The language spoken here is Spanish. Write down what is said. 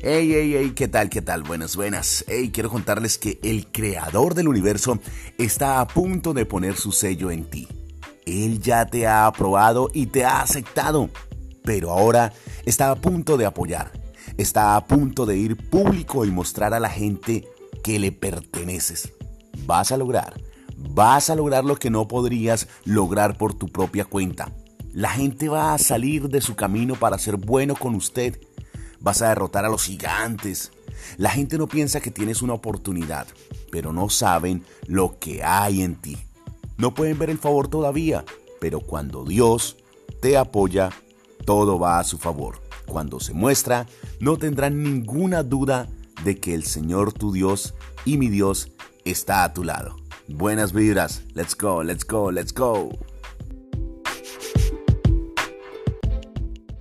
Hey, hey, hey, ¿qué tal? ¿Qué tal? Buenas, buenas. Hey, quiero contarles que el creador del universo está a punto de poner su sello en ti. Él ya te ha aprobado y te ha aceptado, pero ahora está a punto de apoyar. Está a punto de ir público y mostrar a la gente que le perteneces. Vas a lograr, vas a lograr lo que no podrías lograr por tu propia cuenta. La gente va a salir de su camino para ser bueno con usted vas a derrotar a los gigantes. La gente no piensa que tienes una oportunidad, pero no saben lo que hay en ti. No pueden ver el favor todavía, pero cuando Dios te apoya, todo va a su favor. Cuando se muestra, no tendrán ninguna duda de que el Señor tu Dios y mi Dios está a tu lado. Buenas vibras. Let's go, let's go, let's go.